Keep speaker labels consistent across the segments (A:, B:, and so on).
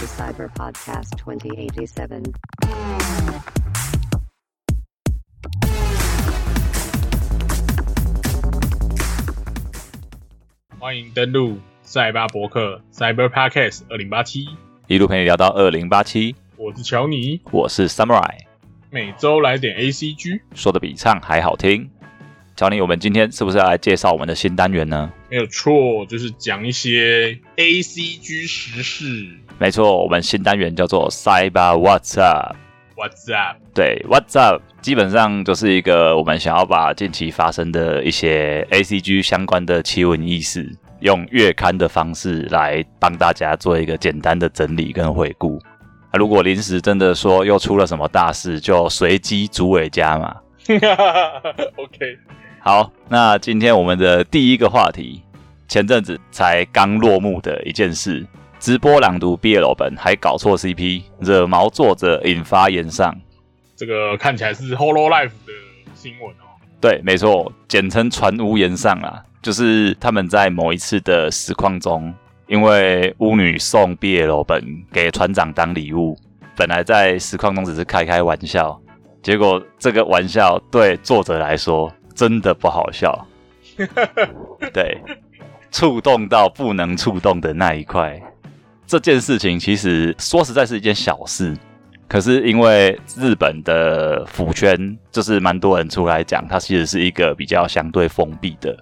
A: to Cyber Podcast 2087.
B: 欢迎登录赛巴博客 Cyber Podcast 二零八七，
C: 一路陪你聊到二零八七，
B: 我是乔尼，
C: 我是 Samurai，
B: 每周来点 ACG，
C: 说的比唱还好听。乔尼，我们今天是不是要来介绍我们的新单元呢？
B: 没有错，就是讲一些 ACG 时事。
C: 没错，我们新单元叫做 Cyber What's Up。
B: What's up？
C: 对，What's Up 基本上就是一个我们想要把近期发生的一些 ACG 相关的奇闻异事，用月刊的方式来帮大家做一个简单的整理跟回顾。啊，如果临时真的说又出了什么大事，就随机组尾加嘛。
B: OK，
C: 好，那今天我们的第一个话题，前阵子才刚落幕的一件事，直播朗读 BL 本还搞错 CP，惹毛作者引发言上。
B: 这个看起来是 Holo Life 的新闻哦。
C: 对，没错，简称传屋言上啊，就是他们在某一次的实况中，因为巫女送 BL 本给船长当礼物，本来在实况中只是开开玩笑，结果这个玩笑对作者来说真的不好笑。对，触动到不能触动的那一块。这件事情其实说实在是一件小事，可是因为日本的腐圈就是蛮多人出来讲，它其实是一个比较相对封闭的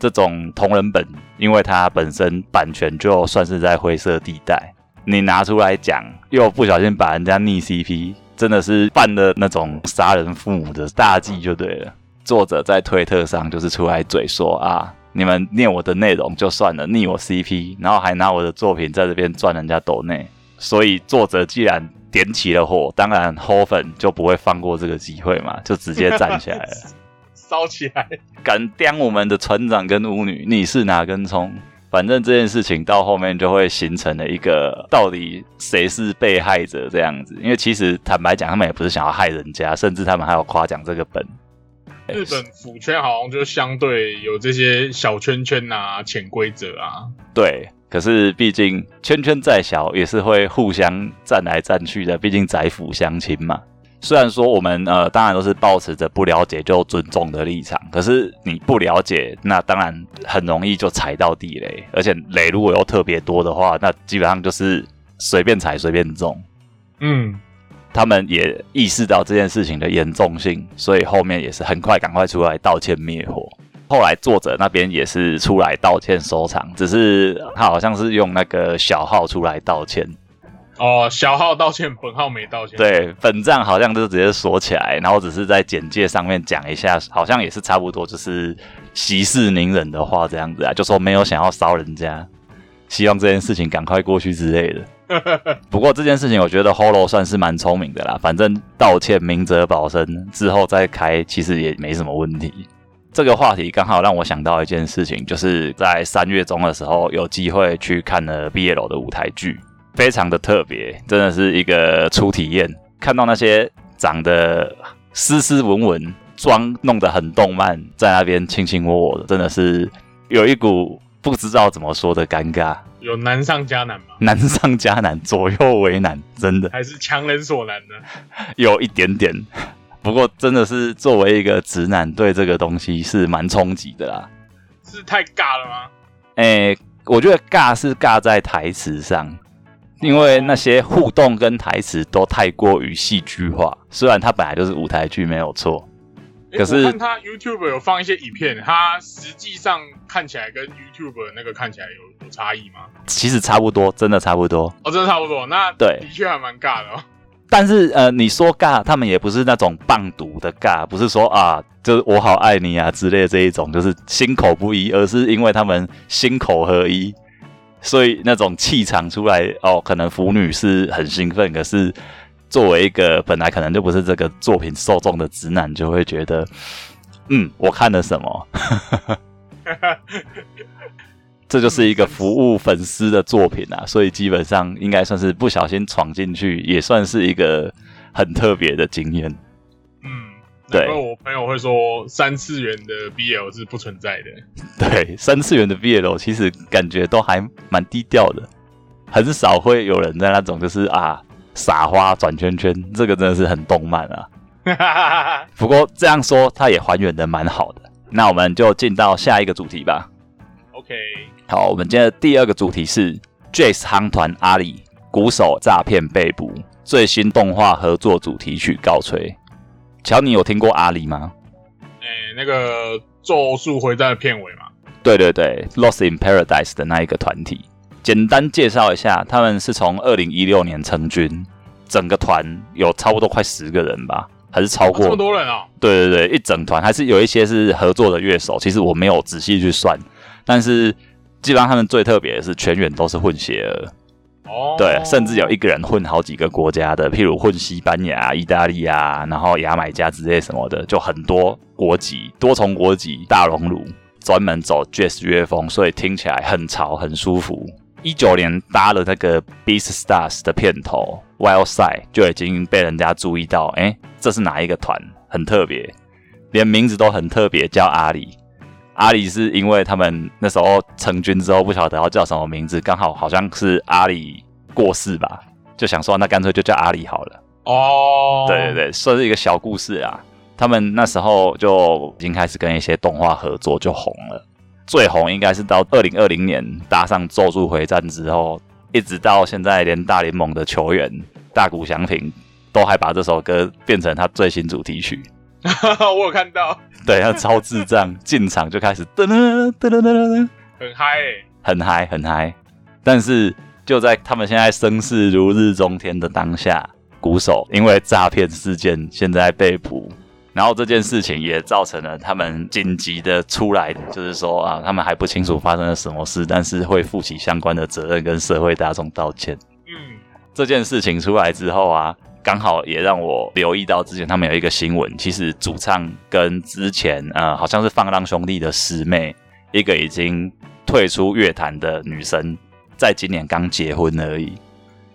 C: 这种同人本，因为它本身版权就算是在灰色地带，你拿出来讲，又不小心把人家逆 CP，真的是犯了那种杀人父母的大忌就对了。作者在推特上就是出来嘴说啊，你们念我的内容就算了，逆我 CP，然后还拿我的作品在这边赚人家抖内，所以作者既然点起了火，当然 h 粉就不会放过这个机会嘛，就直接站起来了，
B: 烧起来！
C: 敢刁我们的船长跟巫女，你是哪根葱？反正这件事情到后面就会形成了一个到底谁是被害者这样子，因为其实坦白讲，他们也不是想要害人家，甚至他们还有夸奖这个本。
B: 日本腐圈好像就相对有这些小圈圈啊、潜规则啊。
C: 对，可是毕竟圈圈再小，也是会互相站来站去的，毕竟宅腐相亲嘛。虽然说我们呃，当然都是保持着不了解就尊重的立场，可是你不了解，那当然很容易就踩到地雷，而且雷如果又特别多的话，那基本上就是随便踩随便中。
B: 嗯，
C: 他们也意识到这件事情的严重性，所以后面也是很快赶快出来道歉灭火。后来作者那边也是出来道歉收场，只是他好像是用那个小号出来道歉，
B: 哦，小号道歉，本号没道歉。，
C: 对，本账好像就直接锁起来，然后只是在简介上面讲一下，好像也是差不多就是息事宁人的话这样子啊，就说没有想要烧人家，希望这件事情赶快过去之类的。不过这件事情，我觉得 Holo 算是蛮聪明的啦。反正道歉明哲保身之后再开，其实也没什么问题。这个话题刚好让我想到一件事情，就是在三月中的时候有机会去看了 BL 的舞台剧，非常的特别，真的是一个初体验。看到那些长得斯斯文文、妆弄得很动漫，在那边卿卿我我的，真的是有一股不知道怎么说的尴尬。
B: 有难上加难吗？
C: 难上加难，左右为难，真的
B: 还是强人所难呢？
C: 有一点点。不过真的是作为一个直男，对这个东西是蛮冲击的啦。
B: 是太尬了吗？
C: 诶、我觉得尬是尬在台词上，因为那些互动跟台词都太过于戏剧化。虽然它本来就是舞台剧，没有错，
B: 诶
C: 可是
B: 看他 YouTube 有放一些影片，他实际上看起来跟 YouTube 那个看起来有有差异吗？
C: 其实差不多，真的差不多。
B: 哦，真的差不多。那
C: 对
B: 的确还蛮尬的哦。
C: 但是呃，你说尬，他们也不是那种棒读的尬，不是说啊，就是我好爱你啊之类的这一种，就是心口不一，而是因为他们心口合一，所以那种气场出来哦，可能腐女是很兴奋，可是作为一个本来可能就不是这个作品受众的直男，就会觉得，嗯，我看了什么？这就是一个服务粉丝的作品啊，所以基本上应该算是不小心闯进去，也算是一个很特别的经验。
B: 嗯，
C: 对
B: 我朋友会说三次元的 BL 是不存在的。
C: 对，三次元的 BL 其实感觉都还蛮低调的。很少会有人在那种就是啊撒花转圈圈，这个真的是很动漫啊。不过这样说，它也还原的蛮好的。那我们就进到下一个主题吧。
B: OK，
C: 好，我们今天的第二个主题是 Jace 夯团阿里鼓手诈骗被捕，最新动画合作主题曲告吹。乔，你有听过阿里吗？
B: 哎、那个《咒术回战》的片尾嘛，
C: 对对对，Lost in Paradise 的那一个团体。简单介绍一下，他们是从二零一六年成军，整个团有差不多快十个人吧，还是超
B: 哦、这么
C: 过？
B: 多人啊！
C: 对对对，一整团还是有一些是合作的乐手，其实我没有仔细去算，但是基本上他们最特别的是全员都是混血儿，
B: 哦，
C: 对，甚至有一个人混好几个国家的，譬如混西班牙、意大利啊，然后牙买加之类什么的，就很多国籍，多重国籍大熔炉，专门走 jazz 乐风，所以听起来很潮、很舒服。一九年搭了那个《Beast Stars》的片头《Wild Side》，就已经被人家注意到，哎，这是哪一个团？很特别，连名字都很特别，叫阿里。阿里是因为他们那时候成军之后不晓得要叫什么名字，刚好好像是阿里过世吧，就想说那干脆就叫阿里好了。
B: 哦，
C: 对对对，算是一个小故事啊。他们那时候就已经开始跟一些动画合作，就红了。最红应该是到二零二零年搭上《咒术回战》之后，一直到现在，连大联盟的球员大谷翔平都还把这首歌变成他最新主题曲。
B: 我有看到，
C: 对，他超智障，进场就开始噔噔噔噔噔噔，
B: 很嗨诶、
C: 很嗨很嗨。但是就在他们现在声势如日中天的当下，鼓手因为诈骗事件现在被捕，然后这件事情也造成了他们紧急的出来，就是说啊，他们还不清楚发生了什么事，但是会负起相关的责任，跟社会大众道歉。
B: 嗯，
C: 这件事情出来之后啊，刚好也让我留意到之前他们有一个新闻，其实主唱跟之前呃好像是放浪兄弟的师妹，一个已经退出乐坛的女生，在今年刚结婚而已。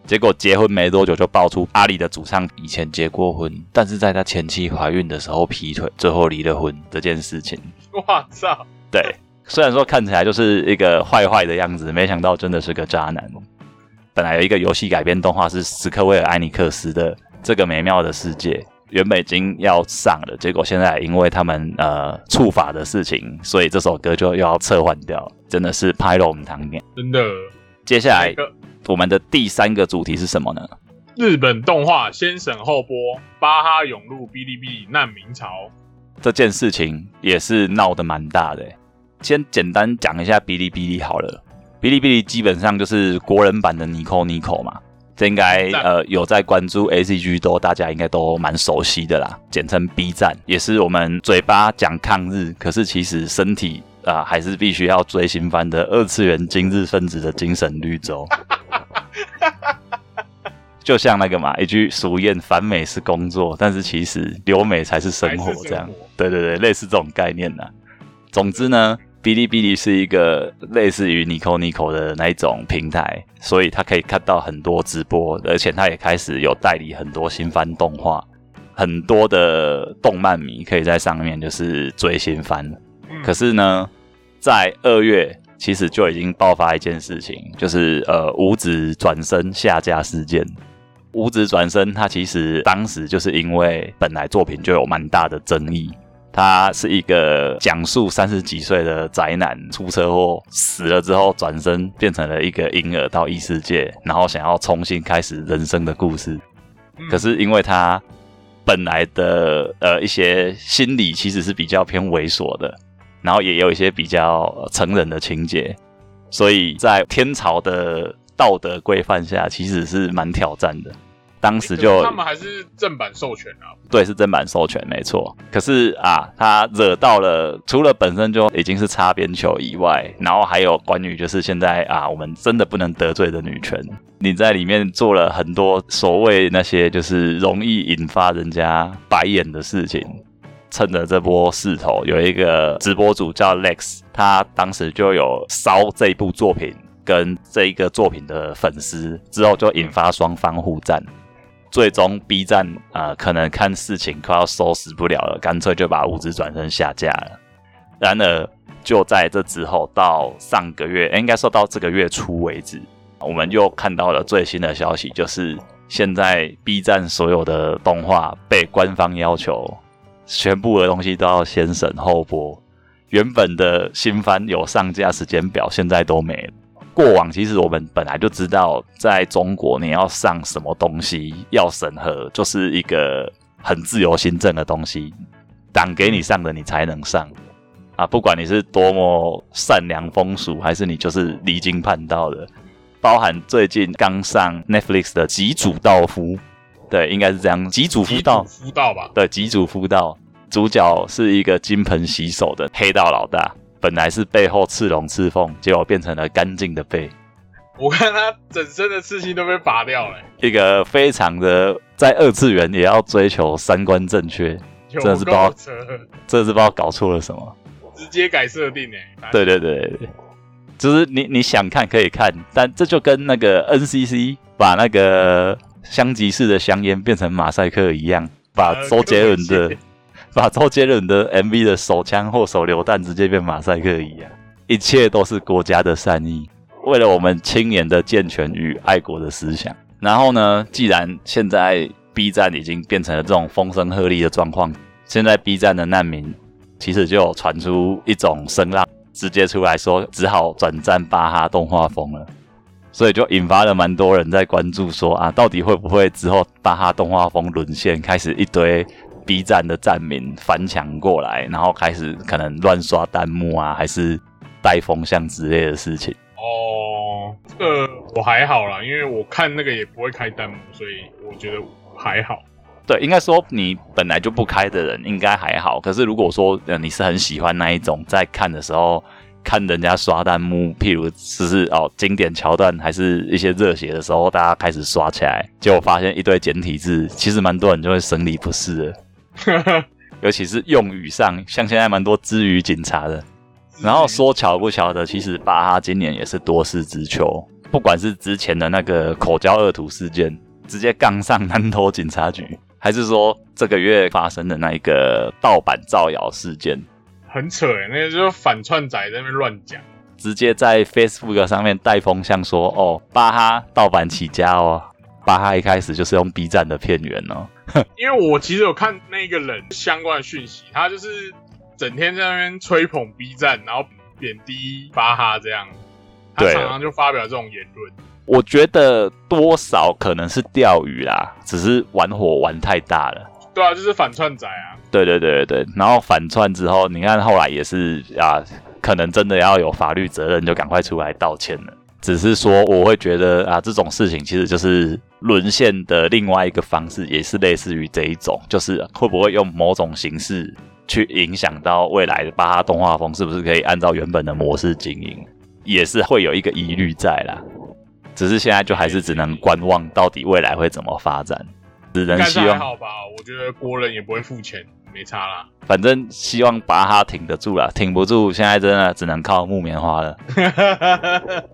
C: 结果结婚没多久就爆出阿里的主唱以前结过婚，但是在他前妻怀孕的时候劈腿，最后离了婚这件事情。
B: 我操，
C: 对，虽然说看起来就是一个坏坏的样子，没想到真的是个渣男。本来有一个游戏改编动画是史克威尔艾尼克斯的《这个美妙的世界》，原本已经要上了，结果现在因为他们呃触法的事情，所以这首歌就又要撤换掉，真的是拍了我们堂面。
B: 真的。
C: 接下来
B: 那个
C: 我们的第三个主题是什么呢？
B: 日本动画先审后播，巴哈涌入哔哩哔哩难民潮。
C: 这件事情也是闹得蛮大的欸。先简单讲一下哔哩哔哩好了，哔哩哔哩基本上就是国人版的 Nico Nico 嘛，这应该呃有在关注 A C G 都大家应该都蛮熟悉的啦，简称 B 站，也是我们嘴巴讲抗日，可是其实身体啊、还是必须要追新番的二次元今日分子的精神绿洲。就像那个嘛，一句俗谚，反美是工作，但是其实留美才是生活这样。对对对，类似这种概念呢、总之呢，哔哩哔哩是一个类似于 Nico Nico 的那一种平台，所以它可以看到很多直播，而且它也开始有代理很多新番动画，很多的动漫迷可以在上面就是追新番。
B: 嗯
C: 可是呢，在二月其实就已经爆发一件事情，就是呃五指转身下架事件。五指转身，他其实当时就是因为本来作品就有蛮大的争议，他是一个讲述三十几岁的宅男出车祸死了之后转身变成了一个婴儿到异世界，然后想要重新开始人生的故事。
B: 嗯
C: 可是因为他本来的呃一些心理其实是比较偏猥琐的，然后也有一些比较呃成人的情节，所以在天朝的道德规范下，其实是蛮挑战的。当时就是
B: 他们还是正版授权啊，
C: 对，是正版授权，没错。可是啊，他惹到了除了本身就已经是擦边球以外，然后还有关于就是现在啊，我们真的不能得罪的女权。你在里面做了很多所谓那些就是容易引发人家白眼的事情。趁着这波势头，有一个直播主叫 Lex，他当时就有烧这部作品跟这一个作品的粉丝，之后就引发双方互战。最终 B 站呃可能看事情快要收拾不了了，干脆就把五指转身下架了。然而就在这之后，到上个月，应该说到这个月初为止，我们又看到了最新的消息，就是现在 B 站所有的动画被官方要求，全部的东西都要先审后播。原本的新番有上架时间表，现在都没了。过往其实我们本来就知道，在中国你要上什么东西要审核，就是一个很自由新政的东西，党给你上的你才能上啊！不管你是多么善良风俗，还是你就是离经叛道的，包含最近刚上 Netflix 的《极主道夫》，对，应该是这样，《极主夫道》
B: 夫道吧？
C: 对，《极主夫道》。主角是一个金盆洗手的黑道老大，本来是背后刺龙刺凤，结果变成了干净的背。
B: 我看他整身的刺青都被拔掉了。
C: 一个非常的在二次元也要追求三观正确，真的是不知道，真的是不知道搞错了什么，
B: 直接改设定哎。
C: 对对对对，就是你你想看可以看，但这就跟那个 NCC 把那个香吉士的香烟变成马赛克一样，把周杰伦的。把周杰伦的 MV 的手枪或手榴弹直接变马赛克一样，一切都是国家的善意，为了我们青年的健全与爱国的思想。然后呢，既然现在 B 站已经变成了这种风声鹤唳的状况，现在 B 站的难民其实就传出一种声浪，直接出来说只好转战巴哈动画风了，所以就引发了蛮多人在关注，说啊，到底会不会之后巴哈动画风沦陷，开始一堆。B 站的站民翻墙过来，然后开始可能乱刷弹幕啊，还是带风向之类的事情。
B: 哦，这个我还好啦，因为我看那个也不会开弹幕，所以我觉得还好。
C: 对，应该说你本来就不开的人应该还好。可是如果说呃你是很喜欢那一种，在看的时候看人家刷弹幕，譬如只是哦经典桥段，还是一些热血的时候，大家开始刷起来，结果发现一堆简体字，其实蛮多人就会生理不适的。尤其是用语上，像现在蛮多之语警察的。然后说巧不巧的，其实巴哈今年也是多事之秋。不管是之前的那个口交恶徒事件，直接杠上南投警察局，还是说这个月发生的那一个盗版造谣事件，
B: 很扯哎，那个就是反串仔在那边乱讲，
C: 直接在 Facebook 上面带风向说哦，巴哈盗版起家哦，巴哈一开始就是用 B 站的片源哦。
B: 因为我其实有看那个人相关的讯息，他就是整天在那边吹捧 B 站，然后贬低巴哈这样，他常常就发表这种言论。
C: 我觉得多少可能是钓鱼啦，只是玩火玩太大了。
B: 对啊，就是反串仔啊。
C: 对对对对对，然后反串之后，你看后来也是啊，可能真的要有法律责任，就赶快出来道歉了。只是说，我会觉得啊，这种事情其实就是沦陷的另外一个方式，也是类似于这一种，就是会不会用某种形式去影响到未来的巴哈动画风，是不是可以按照原本的模式经营，也是会有一个疑虑在啦。只是现在就还是只能观望，到底未来会怎么发展。只能希望
B: 好吧，我觉得国人也不会付钱，没差啦。
C: 反正希望巴哈挺得住了，挺不住，现在真的只能靠木棉花了。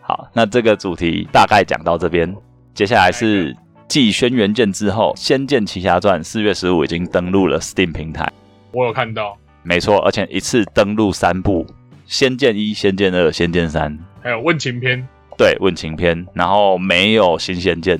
C: 好，那这个主题大概讲到这边，接下来是继《轩辕剑》之后，《仙剑奇侠传》四月十五已经登陆了 Steam 平台。
B: 我有看到，
C: 没错，而且一次登录三部，《仙剑一》《仙剑二》《仙剑三》，
B: 还有问情篇。
C: 对，问情篇，然后没有新仙剑。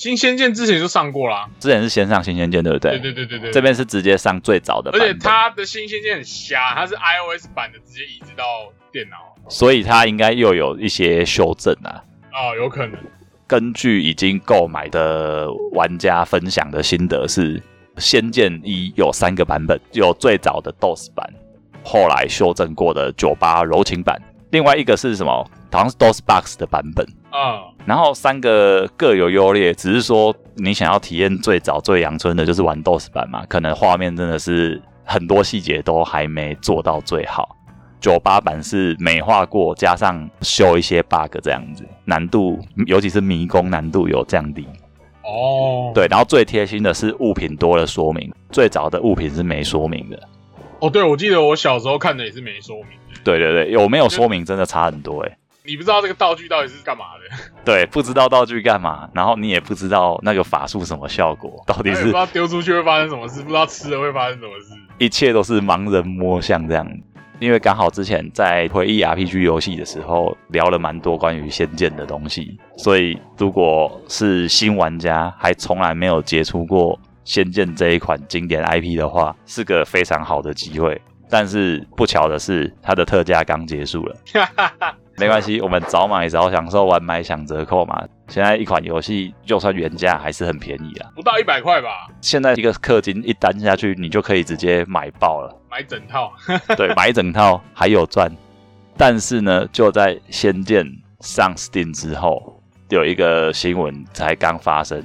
B: 新仙剑之前就上过啦，
C: 之前是先上新仙剑，对不对？
B: 对对对对对。
C: 这边是直接上最早的，而
B: 且它的新仙剑很瞎，它是 iOS 版的，直接移植到电脑。
C: 所以它应该又有一些修正啊，
B: 啊，有可能。
C: 根据已经购买的玩家分享的心得是，《仙剑一》有三个版本，有最早的 DOS 版，后来修正过的九八柔情版，另外一个是什么？好像是 DOS Box 的版本啊。然后三个各有优劣，只是说你想要体验最早最阳春的，就是玩 DOS 版嘛，可能画面真的是很多细节都还没做到最好。九八版是美化过，加上修一些 bug 这样子，难度尤其是迷宫难度有降低。
B: 哦，
C: 对，然后最贴心的是物品多了说明，最早的物品是没说明的。
B: 哦，对，我记得我小时候看的也是没说明。
C: 对对对，有没有说明真的差很多哎。
B: 你不知道这个道具到底是干嘛的？
C: 对，不知道道具干嘛，然后你也不知道那个法术什么效果，到底是
B: 不知道丢出去会发生什么事，不知道吃了会发生什么事，
C: 一切都是盲人摸象这样。因为刚好之前在回忆 RPG 游戏的时候聊了蛮多关于《仙剑》的东西，所以如果是新玩家还从来没有接触过《仙剑》这一款经典 IP 的话，是个非常好的机会。但是不巧的是，它的特价刚结束了。没关系，我们早买早享受，晚买享折扣嘛。现在一款游戏就算原价还是很便宜啊，
B: 不到一百块吧。
C: 现在一个氪金一单下去，你就可以直接买爆了，
B: 买整套。
C: 对，买一整套还有赚。但是呢，就在《仙剑》上 Steam 之后，有一个新闻才刚发生，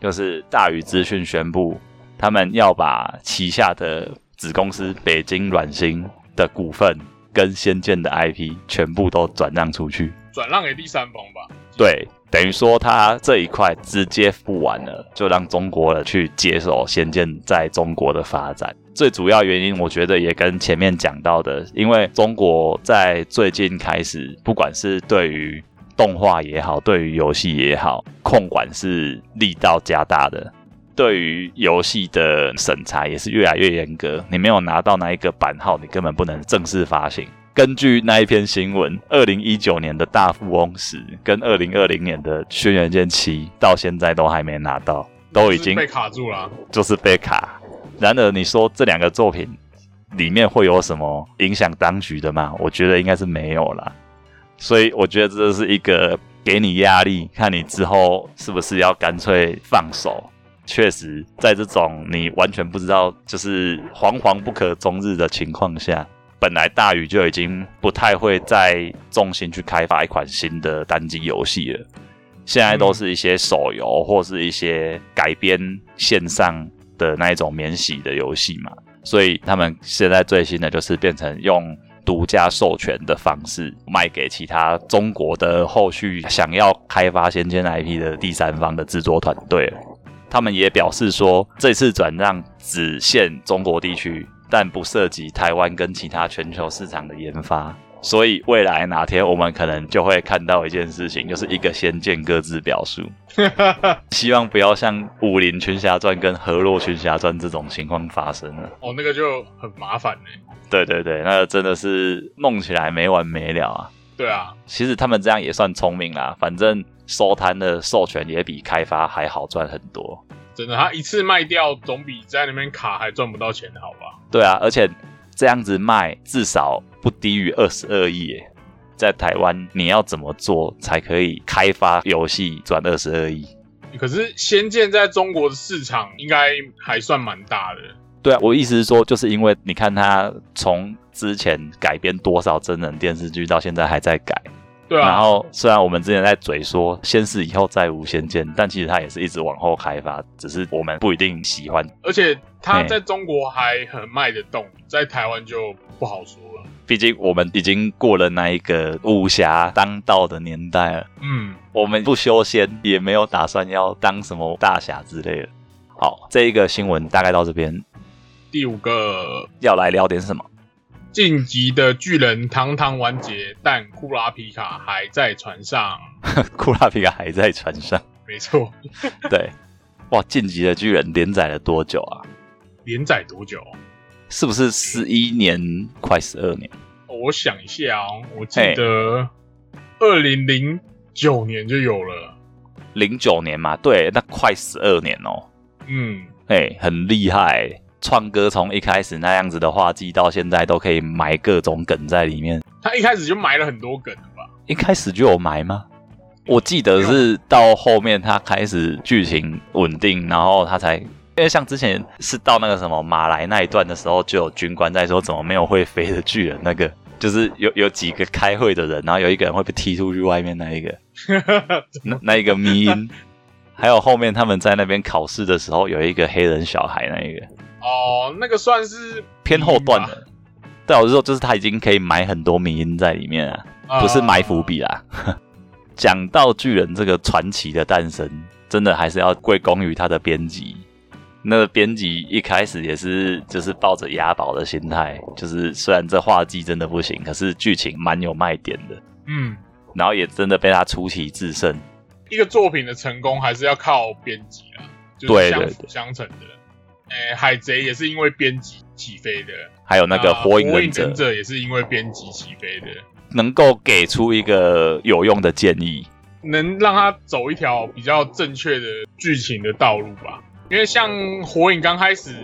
C: 就是大宇资讯宣布，他们要把旗下的子公司北京软星的股份。跟《仙剑》的 IP 全部都转让出去，
B: 转让给第三方吧。
C: 对，等于说他这一块直接付完了，就让中国人去接手《仙剑》在中国的发展。最主要原因，我觉得也跟前面讲到的，因为中国在最近开始，不管是对于动画也好，对于游戏也好，控管是力道加大的。对于游戏的审查也是越来越严格，你没有拿到那一个版号，你根本不能正式发行。根据那一篇新闻，二零一九年的大富翁十跟二零二零年的轩辕剑七到现在都还没拿到，都已经
B: 被卡住了，
C: 就是被卡。然而，你说这两个作品里面会有什么影响当局的吗？我觉得应该是没有了。所以，我觉得这是一个给你压力，看你之后是不是要干脆放手。确实，在这种你完全不知道，就是惶惶不可终日的情况下，本来大宇就已经不太会再重心去开发一款新的单机游戏了。现在都是一些手游或是一些改编线上的那一种免洗的游戏嘛，所以他们现在最新的就是变成用独家授权的方式卖给其他中国的后续想要开发仙剑 IP 的第三方的制作团队。他们也表示说，这次转让只限中国地区，但不涉及台湾跟其他全球市场的研发。所以未来哪天我们可能就会看到一件事情，就是一个仙剑各自表述。希望不要像《武林群侠传》跟《河洛群侠传》这种情况发生了。
B: 哦，那个就很麻烦呢。
C: 对对对，那真的是弄起来没完没了啊。
B: 对啊，
C: 其实他们这样也算聪明啦，反正。收摊的授权也比开发还好赚很多，
B: 真的，他一次卖掉总比在那边卡还赚不到钱好吧？
C: 对啊，而且这样子卖至少不低于二十二亿，在台湾你要怎么做才可以开发游戏赚二十二亿？
B: 可是《仙剑》在中国的市场应该还算蛮大的。
C: 对啊，我意思是说，就是因为你看他从之前改编多少真人电视剧，到现在还在改。
B: 对啊，
C: 然后虽然我们之前在嘴说先是以后再无仙剑，但其实它也是一直往后开发，只是我们不一定喜欢。
B: 而且它在中国还很卖得动，在台湾就不好说了。
C: 毕竟我们已经过了那一个武侠当道的年代了。
B: 嗯，
C: 我们不修仙，也没有打算要当什么大侠之类的。好，这一个新闻大概到这边。
B: 第五个
C: 要来聊点什么？
B: 晋级的巨人堂堂完结，但库拉皮卡还在船上。
C: 库拉皮卡还在船上，
B: 没错。
C: 对，哇！晋级的巨人连载了多久啊？
B: 连载多久？
C: 是不是十一年？快十二年？
B: 我想一下哦，我记得二零零九年就有了。
C: 零九年嘛，对，那快十二年哦。
B: 嗯，
C: 哎，很厉害。创哥从一开始那样子的画技，到现在都可以埋各种梗在里面。
B: 他一开始就埋了很多梗了吧？
C: 一开始就有埋吗？我记得是到后面他开始剧情稳定，然后他才因为像之前是到那个什么马来那一段的时候，就有军官在说怎么没有会飞的巨人，那个就是有有几个开会的人，然后有一个人会被踢出去外面那一个，那那一个迷音，还有后面他们在那边考试的时候，有一个黑人小孩那一个。
B: 哦，那个算是
C: 偏后段的。对，我是说，就是他已经可以埋很多迷音在里面啊，不是埋伏笔啦。讲到巨人这个传奇的诞生，真的还是要归功于他的编辑。那个编辑一开始也是就是抱着押宝的心态，就是虽然这画技真的不行，可是剧情蛮有卖点的。
B: 嗯，
C: 然后也真的被他出奇制胜。
B: 一个作品的成功还是要靠编辑啊，就是相辅相成的。诶，海贼也是因为编辑起飞的，
C: 还有那个
B: 啊
C: 火影
B: 忍
C: 者
B: 也是因为编辑起飞的，
C: 能够给出一个有用的建议。
B: 能让他走一条比较正确的剧情的道路吧。因为像火影刚开始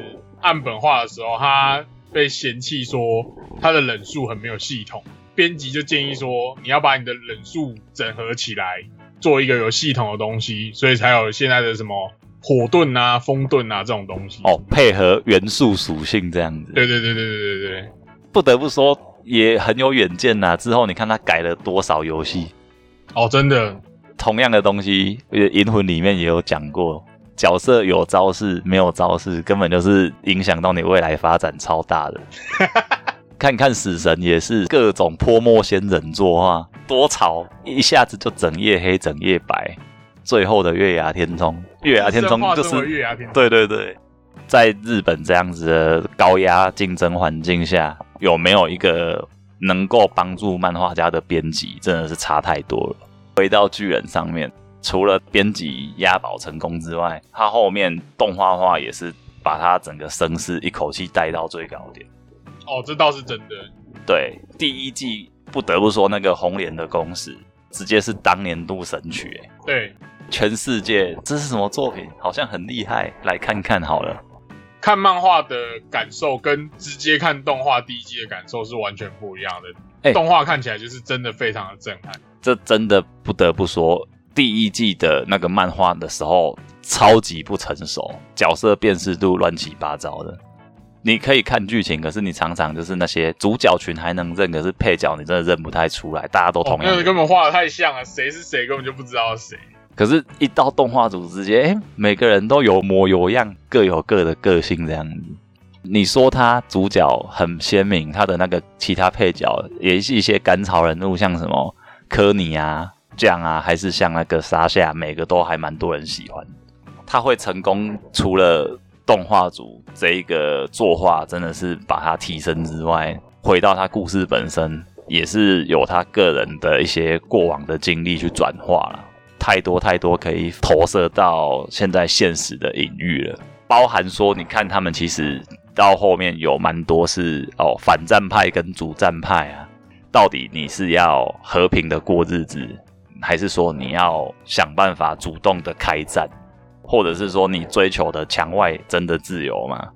B: 岸本化的时候，他被嫌弃说他的忍术很没有系统，编辑就建议说你要把你的忍术整合起来，做一个有系统的东西，所以才有现在的什么火盾啊、风盾啊这种东西。
C: 哦，配合元素属性这样子。
B: 对对对对对对对，
C: 不得不说也很有远见呐、之后你看他改了多少游戏，
B: 哦，真的，
C: 同样的东西，呃《银魂》里面也有讲过，角色有招式没有招式，根本就是影响到你未来发展超大的。看看死神也是各种泼墨仙人作画，多潮，一下子就整夜黑整夜白。最后的月牙天冲，月牙天冲就是
B: 月牙天冲，
C: 对对对，在日本这样子的高压竞争环境下，有没有一个能够帮助漫画家的编辑，真的是差太多了。回到巨人上面，除了编辑押宝成功之外，他后面动画化也是把他整个声势一口气带到最高点。
B: 哦，这倒是真的。
C: 对，第一季不得不说那个红莲的公式，直接是当年度神曲、欸，
B: 对，
C: 全世界这是什么作品？好像很厉害，来看看好了。
B: 看漫画的感受跟直接看动画第一季的感受是完全不一样的。
C: 哎
B: 动画看起来就是真的非常的震撼。
C: 这真的不得不说，第一季的那个漫画的时候超级不成熟，角色辨识度乱七八糟的。你可以看剧情，可是你常常就是那些主角群还能认，可是配角你真的认不太出来，大家都同，样的。
B: 那个根本画的太像了，谁是谁根本就不知道谁。
C: 可是，一到动画组直接，哎，每个人都有模有样，各有各的个性这样子。你说他主角很鲜明，他的那个其他配角也是一些甘草人物，像什么科尼啊、酱啊，还是像那个沙夏，每个都还蛮多人喜欢。他会成功，除了动画组这一个作画真的是把它提升之外，回到他故事本身，也是有他个人的一些过往的经历去转化了。太多太多可以投射到现在现实的隐喻了，包含说，你看他们其实到后面有蛮多是哦反战派跟主战派啊，到底你是要和平的过日子，还是说你要想办法主动的开战，或者是说你追求的墙外真的自由吗？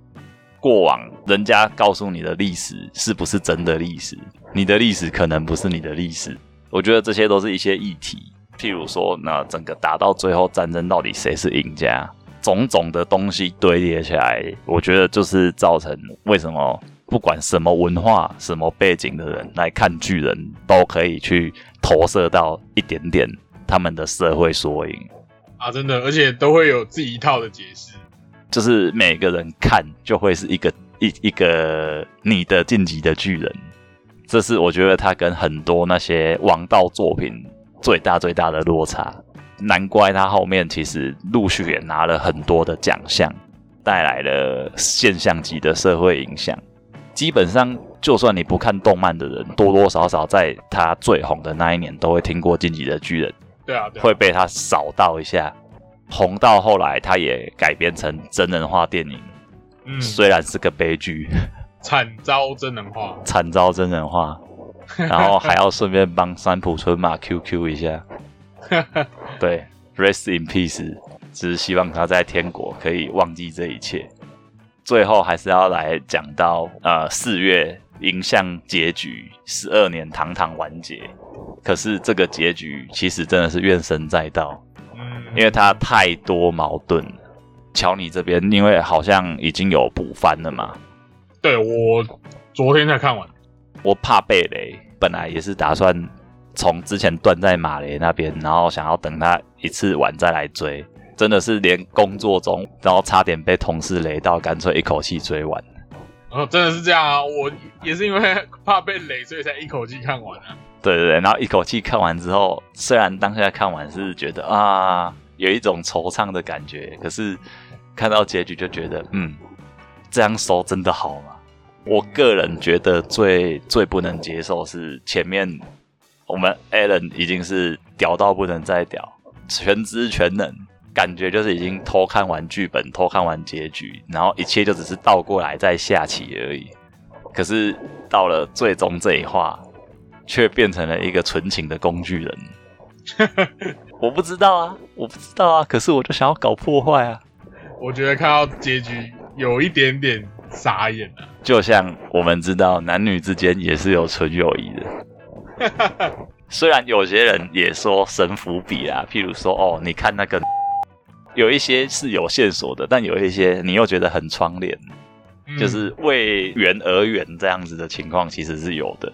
C: 过往人家告诉你的历史是不是真的历史？你的历史可能不是你的历史。我觉得这些都是一些议题。譬如说，那整个打到最后战争到底谁是赢家？种种的东西堆叠起来，我觉得就是造成为什么不管什么文化、什么背景的人来看巨人，都可以去投射到一点点他们的社会缩影。
B: 啊，真的，而且都会有自己一套的解释。
C: 就是每个人看就会是一个一一个你的晋级的巨人，这是我觉得他跟很多那些王道作品最大最大的落差。难怪他后面其实陆续也拿了很多的奖项，带来了现象级的社会影响。基本上，就算你不看动漫的人，多多少少在他最红的那一年都会听过《进击的巨人》。
B: 对啊，对啊
C: 会被他扫到一下。红到后来，他也改编成真人化电影，
B: 嗯，
C: 虽然是个悲剧，
B: 惨遭真人化。
C: 惨遭真人化，然后还要顺便帮三浦春马 QQ 一下。对，Rest in peace，只是希望他在天国可以忘记这一切。最后还是要来讲到呃四月迎向结局，十二年堂堂完结。可是这个结局其实真的是怨声载道，
B: 嗯，
C: 因为它太多矛盾了。乔你这边因为好像已经有补番了嘛，
B: 对我昨天才看完。
C: 我怕被雷，本来也是打算从之前断在马雷那边，然后想要等他一次完再来追，真的是连工作中，然后差点被同事雷到，干脆一口气追完。
B: 哦，真的是这样啊！我也是因为怕被雷，所以才一口气看完啊。
C: 对对对，然后一口气看完之后，虽然当下看完是觉得啊有一种惆怅的感觉，可是看到结局就觉得，嗯，这样收真的好吗？我个人觉得最最不能接受是前面我们 Alan 已经是屌到不能再屌，全知全能，感觉就是已经偷看完剧本、偷看完结局，然后一切就只是倒过来再下棋而已。可是到了最终这一话，却变成了一个纯情的工具人。我不知道啊，我不知道啊，可是我就想要搞破坏啊。
B: 我觉得看到结局有一点点傻眼啊。
C: 就像我们知道，男女之间也是有纯友谊的。虽然有些人也说神伏笔啊，譬如说哦，你看那个，有一些是有线索的，但有一些你又觉得很窗帘，
B: 嗯
C: 就是为圆而圆这样子的情况，其实是有的。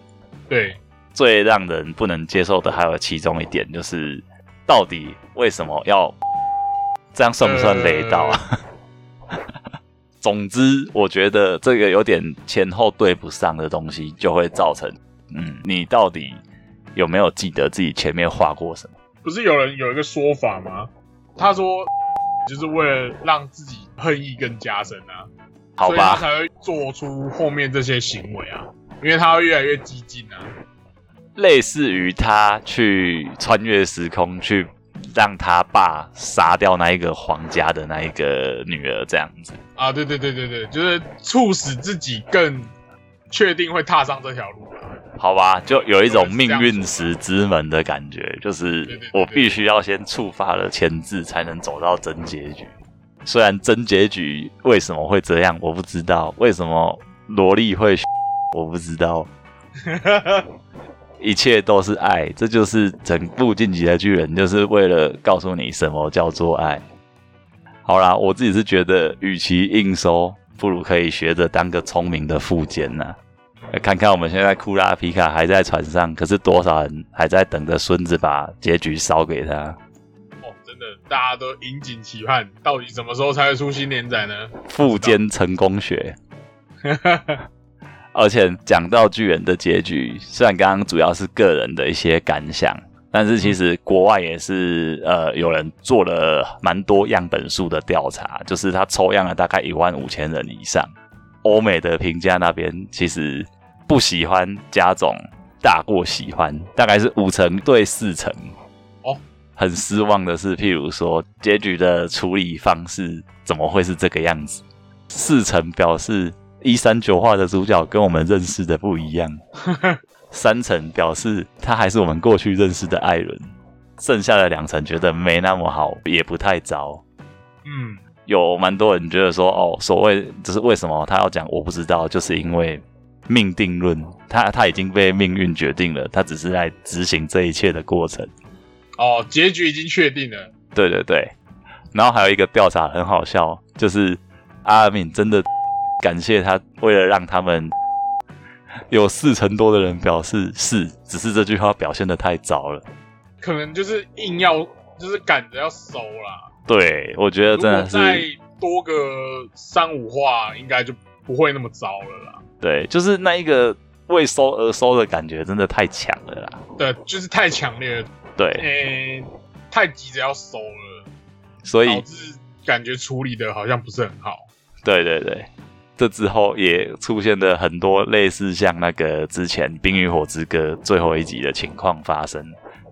B: 对，
C: 最让人不能接受的还有其中一点，就是到底为什么要这样算不算雷到啊？总之，我觉得这个有点前后对不上的东西，就会造成，嗯，你到底有没有记得自己前面画过什么？
B: 不是有人有一个说法吗？他说就是为了让自己恨意更加深啊，
C: 好
B: 所以他
C: 吧，
B: 才会做出后面这些行为啊，因为他会越来越激进啊。
C: 类似于他去穿越时空，去让他爸杀掉那一个皇家的那一个女儿，这样子。
B: 啊，对对对对对，就是促使自己更确定会踏上这条路啊。
C: 好吧，就有一种命运石之门的感觉，就是我必须要先触发了前置，才能走到真结局。虽然真结局为什么会这样，我不知道；为什么萝莉会，我不知道。一切都是爱，这就是整部《进击的巨人》，就是为了告诉你什么叫做爱。好啦，我自己是觉得，与其硬收，不如可以学着当个聪明的副监呐。看看我们现在库拉皮卡还在船上，可是多少人还在等着孙子把结局烧给他？
B: 哦，真的，大家都引颈期盼，到底什么时候才会出新连载呢？
C: 富坚成功学。而且讲到巨人的结局，虽然刚刚主要是个人的一些感想，但是其实国外也是呃有人做了蛮多样本数的调查，就是他抽样了大概一万五千人以上。欧美的评价那边其实不喜欢加总大过喜欢，大概是五成对四成。
B: 哦，
C: 很失望的是，譬如说结局的处理方式怎么会是这个样子？四成表示一三九话的主角跟我们认识的不一样，三成表示他还是我们过去认识的艾伦，剩下的两成觉得没那么好，也不太糟。
B: 嗯，
C: 有蛮多人觉得说，哦，所谓只是为什么他要讲我不知道，就是因为命定论，他他已经被命运决定了，他只是在执行这一切的过程。
B: 哦，结局已经确定了。
C: 对对对，然后还有一个调查很好笑，就是阿尔敏真的 感谢他，为了让他们 有四成多的人表示是，只是这句话表现的太糟了。
B: 可能就是硬要，就是赶着要收啦。
C: 对，我觉得真的
B: 再，多个三五话，应该就不会那么糟了啦。
C: 对，就是那一个为收而收的感觉，真的太强了啦。
B: 对，就是太强烈了，
C: 对，
B: 诶、太急着要收了，
C: 所以
B: 导致感觉处理的好像不是很好。
C: 对对对，这之后也出现了很多类似像那个之前《冰与火之歌》最后一集的情况发生，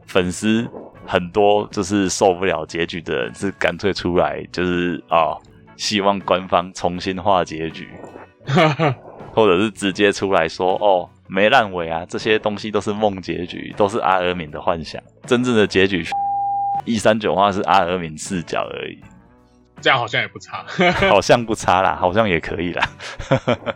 C: 粉丝很多就是受不了结局的人，是干脆出来就是啊、希望官方重新画结局，或者是直接出来说哦。没烂尾啊！这些东西都是梦结局，都是阿尔敏的幻想。真正的结局，一三九话是阿尔敏视角而已。
B: 这样好像也不差。
C: 好像不差啦，好像也可以啦。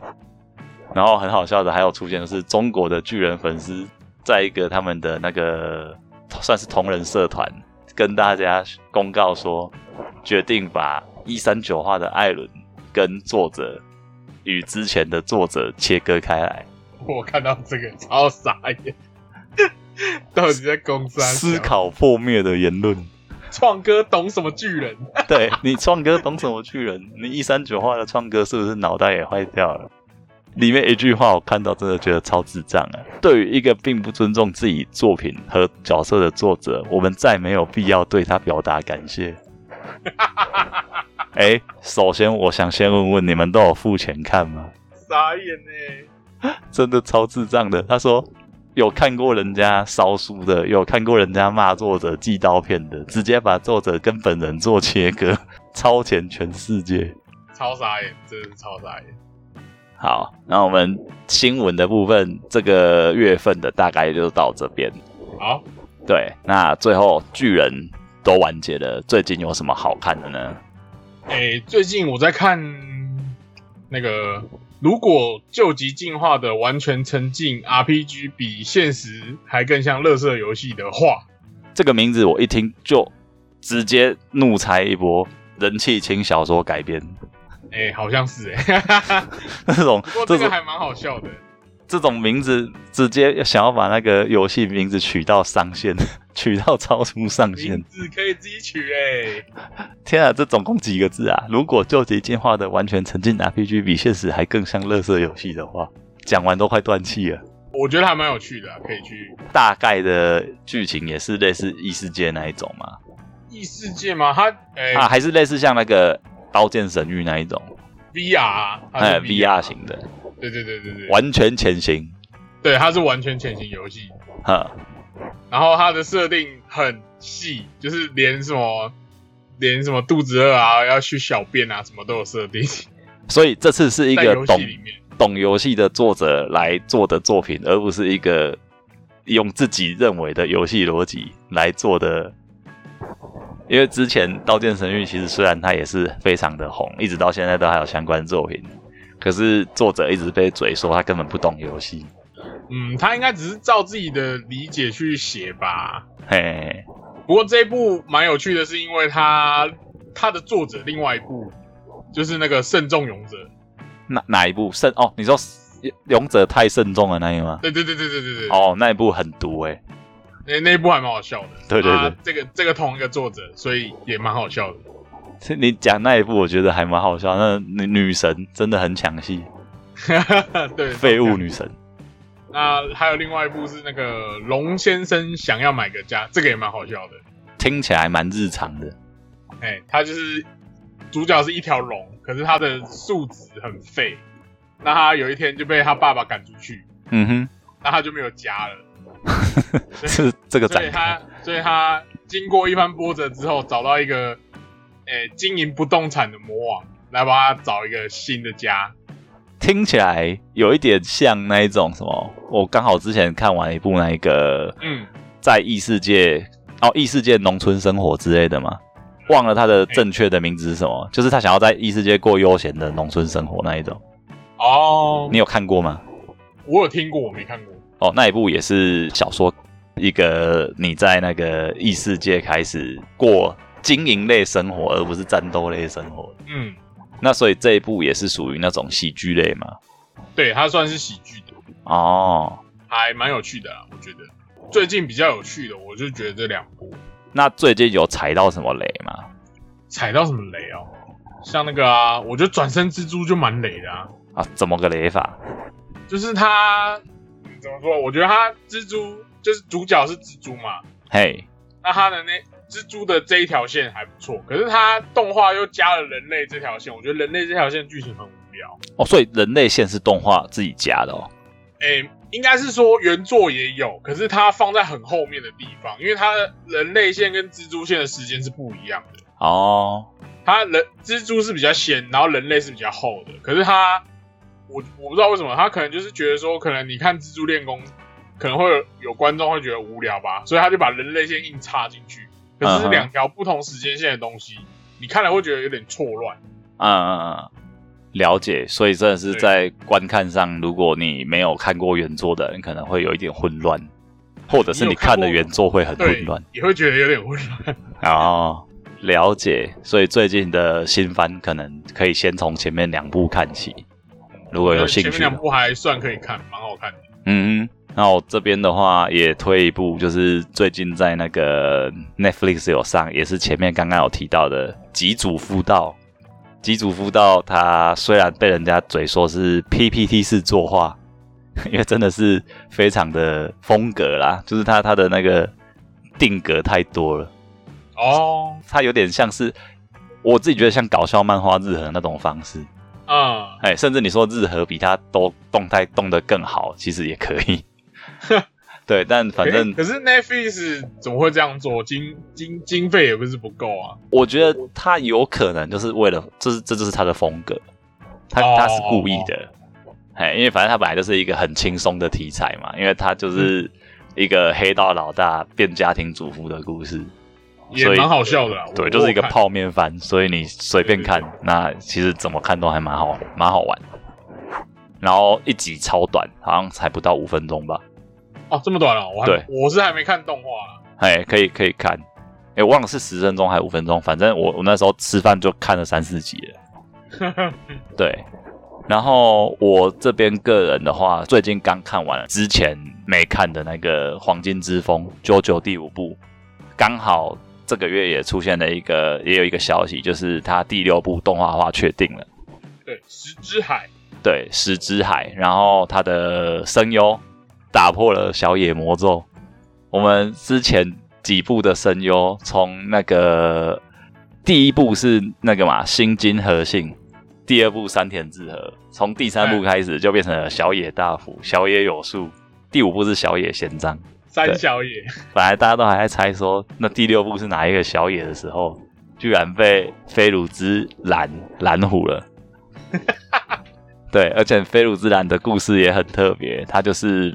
C: 然后很好笑的还有出现的是中国的巨人粉丝，在一个他们的那个算是同人社团，跟大家公告说，决定把一三九话的艾伦跟作者与之前的作者切割开来，
B: 我看到这个超傻眼，到底在公山
C: 思考破灭的言论。
B: 创哥懂什么巨人？
C: 对你创哥懂什么巨人？你一三九话的创哥是不是脑袋也坏掉了？里面一句话我看到真的觉得超智障啊！对于一个并不尊重自己作品和角色的作者，我们再没有必要对他表达感谢。哎，首先我想先问问你们都有付钱看吗？
B: 傻眼呢、
C: 真的超智障的。他说有看过人家烧书的，有看过人家骂作者寄刀片的，直接把作者跟本人做切割，超前全世界。
B: 超傻眼，真的是超傻眼。
C: 好，那我们新闻的部分，这个月份的大概就到这边。
B: 好，
C: 对，那最后巨人都完结了，最近有什么好看的呢？
B: 哎、最近我在看那个，如果救急进化的完全沉浸 RPG 比现实还更像乐色游戏的话，
C: 这个名字我一听就直接怒猜一波，人气轻小说改编，
B: 哎、好像是哎、
C: 那种
B: 不过
C: 这种
B: 这个还蛮好笑的。
C: 这种名字直接想要把那个游戏名字取到上限，取到超出上限
B: 名。字可以自己取哎、
C: 天啊，这总共几个字啊？如果究极进化的完全沉浸 RPG 比现实还更像乐色游戏的话，讲完都快断气了。
B: 我觉得还蛮有趣的啊、可以去
C: 大概的剧情也是类似异世界那一种嘛？
B: 异世界吗？它哎、
C: 啊，还是类似像那个《刀剑神域》那一种
B: ，VR，
C: 哎，VR 型的，
B: 对对对对对，
C: 完全潜行，
B: 对它是完全潜行游戏，
C: 哈，
B: 然后它的设定很细，就是连什么连什么肚子饿啊，要去小便啊，什么都有设定
C: 所以这次是一个懂。懂游戏的作者来做的作品，而不是一个用自己认为的游戏逻辑来做的。因为之前《刀剑神域》其实虽然它也是非常的红，一直到现在都还有相关作品，可是作者一直被嘴说他根本不懂游戏。
B: 嗯，他应该只是照自己的理解去写吧。
C: 嘿
B: 不过这一部蛮有趣的，是因为他他的作者另外一部就是那个《慎重勇者》，
C: 哪哪一部慎？哦，你说勇者太慎重了那一个吗？
B: 对对对对对对对，
C: 哦，那一部很毒诶、
B: 那那一部还蛮好笑的。
C: 对对对
B: 啊这个这个同一个作者，所以也蛮好笑的。
C: 是你讲那一部，我觉得还蛮好笑。那女女神真的很抢戏，
B: 对，
C: 废物女神。
B: 那还有另外一部是那个龙先生想要买个家，这个也蛮好笑的。
C: 听起来蛮日常的。
B: 哎，他就是主角是一条龙，可是他的素质很废。那他有一天就被他爸爸赶出去，
C: 嗯哼，
B: 那他就没有家了。
C: 是这个
B: 所以他，所以他经过一番波折之后，找到一个诶、经营不动产的魔王来帮他找一个新的家。
C: 听起来有一点像那一种什么。我刚好之前看完一部那一个
B: 嗯，
C: 在异世界哦，异世界农村生活之类的嘛，忘了它的正确的名字是什么，就是他想要在异世界过悠闲的农村生活那一种。
B: 哦，
C: 你有看过吗？
B: 我有听过，我没看过。
C: 哦，那一部也是小说，一个你在那个异世界开始过经营类生活，而不是战斗类生活。
B: 嗯，
C: 那所以这一部也是属于那种喜剧类嘛？
B: 对，它算是喜剧的，
C: 哦，
B: 还蛮有趣的啦，我觉得。最近比较有趣的，我就觉得这两部
C: 那最近有踩到什么雷吗？
B: 踩到什么雷哦，像那个啊，我觉得转身蜘蛛就蛮雷的啊，
C: 啊，怎么个雷法？
B: 就是它嗯怎么说？我觉得他蜘蛛就是主角是蜘蛛嘛，
C: 嘿，
B: 那他的那蜘蛛的这一条线还不错，可是它动画又加了人类这条线，我觉得人类这条线剧情很无聊。
C: 哦，所以人类线是动画自己加的哦。
B: 诶、应该是说原作也有，可是它放在很后面的地方，因为它的人类线跟蜘蛛线的时间是不一样的。
C: 哦，
B: 它人蜘蛛是比较先，然后人类是比较后的。可是它，我我不知道为什么，他可能就是觉得说，可能你看蜘蛛练功，可能会有有观众会觉得无聊吧，所以他就把人类线硬插进去。可是两条不同时间线的东西，你看了会觉得有点错乱。
C: 嗯嗯嗯，了解。所以真的是在观看上，如果你没有看过原作的人，可能会有一点混乱，或者是你看的原作会很混
B: 对
C: 乱。，
B: 也会觉得有点混乱。
C: 哦，了解。所以最近的新番可能可以先从前面两部看起，如果有兴
B: 前面
C: 趣的话。
B: 两部还算可以看，蛮好看的。
C: 嗯，那我这边的话也推一部，就是最近在那个 Netflix 有上，也是前面刚刚有提到的《极主夫道》。极主夫道，它虽然被人家嘴说是 PPT 式作画，因为真的是非常的风格啦，就是它它的那个定格太多了，
B: 哦，
C: 它有点像是我自己觉得像搞笑漫画日和那种方式。
B: 嗯，
C: 哎，甚至你说日和比他都动态动得更好，其实也可以。对，但反正
B: 可是 Netflix 怎么会这样做？经经经费也不是不够啊。
C: 我觉得他有可能就是为了，这是这就是他的风格，他
B: 哦
C: 他是故意的，哎，因为反正他本来就是一个很轻松的题材嘛，因为他就是一个黑道老大变家庭主妇的故事，
B: 也蛮好笑的啦。
C: 对，就是一个。泡面番，所以你随便看那其实怎么看都还蛮好，蛮好玩。然后一集超短，好像才不到五分钟吧，
B: 哦，这么短哦，我还
C: 对
B: 我是还没看动画啦。
C: 哎，可以可以看，哎，忘了是十分钟还是五分钟，反正我我那时候吃饭就看了三四集了。对，然后我这边个人的话，最近刚看完了之前没看的那个《黄金之风》九九第五部，刚好这个月也出现了一个，也有一个消息，就是它第六部动画化确定了。
B: 对，石之海，
C: 对，石之海，然后它的声优打破了小野魔咒。我们之前几部的声优，从那个第一部是那个嘛新金和信，第二部山田智和，从第三部开始就变成了小野大辅、小野有树，第五部是小野贤章。
B: 三小野，
C: 本来大家都还在猜说，那第六部是哪一个小野的时候，居然被飞鲁兹兰拦虎了。对，而且飞鲁兹兰的故事也很特别，他就是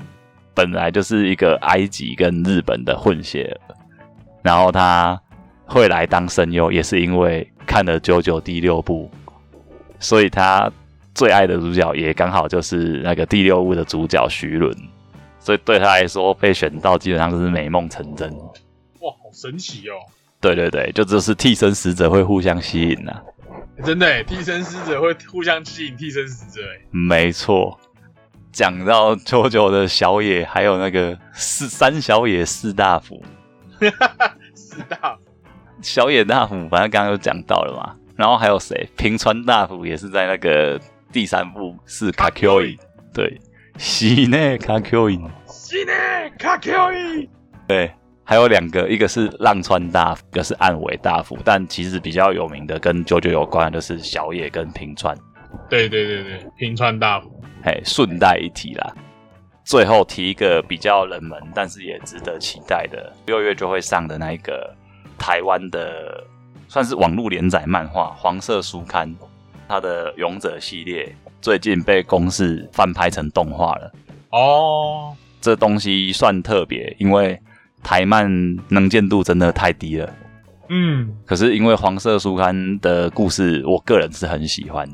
C: 本来就是一个埃及跟日本的混血儿，然后他会来当声优，也是因为看了九九第六部，所以他最爱的主角也刚好就是那个第六部的主角徐伦。所以对他来说，被选到基本上就是美梦成真。
B: 哇，好神奇哦！
C: 对对对，就就是替身使者会互相吸引呐、
B: 真的，替身使者会互相吸引替身使者诶。
C: 没错，讲到九九的小野，还有那个四三小野四大辅，
B: 四大
C: 小野大辅，反正刚刚有讲到了嘛。然后还有谁？平川大辅也是在那个第三部是卡 Q 伊，对，西内卡 Q 伊，
B: 西内卡 Q 伊，
C: 对。还有两个，一个是浪川大辅，一个是岸尾大辅，但其实比较有名的跟九九有关的就是小野跟平川。
B: 对对对对，平川大辅。
C: 嘿，顺带一提啦。最后提一个比较冷门，但是也值得期待的，六月就会上的那一个台湾的算是网络连载漫画《黄色书刊》，它的勇者系列最近被公视翻拍成动画了。
B: 哦，
C: 这东西算特别，因为台漫能见度真的太低了。
B: 嗯，
C: 可是因为黄色书刊的故事，我个人是很喜欢，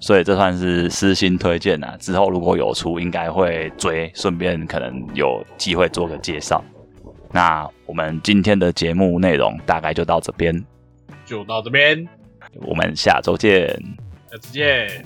C: 所以这算是私心推荐啊。之后如果有出，应该会追，顺便可能有机会做个介绍。那我们今天的节目内容大概就到这边，
B: 就到这边，
C: 我们下周见。
B: 下次见。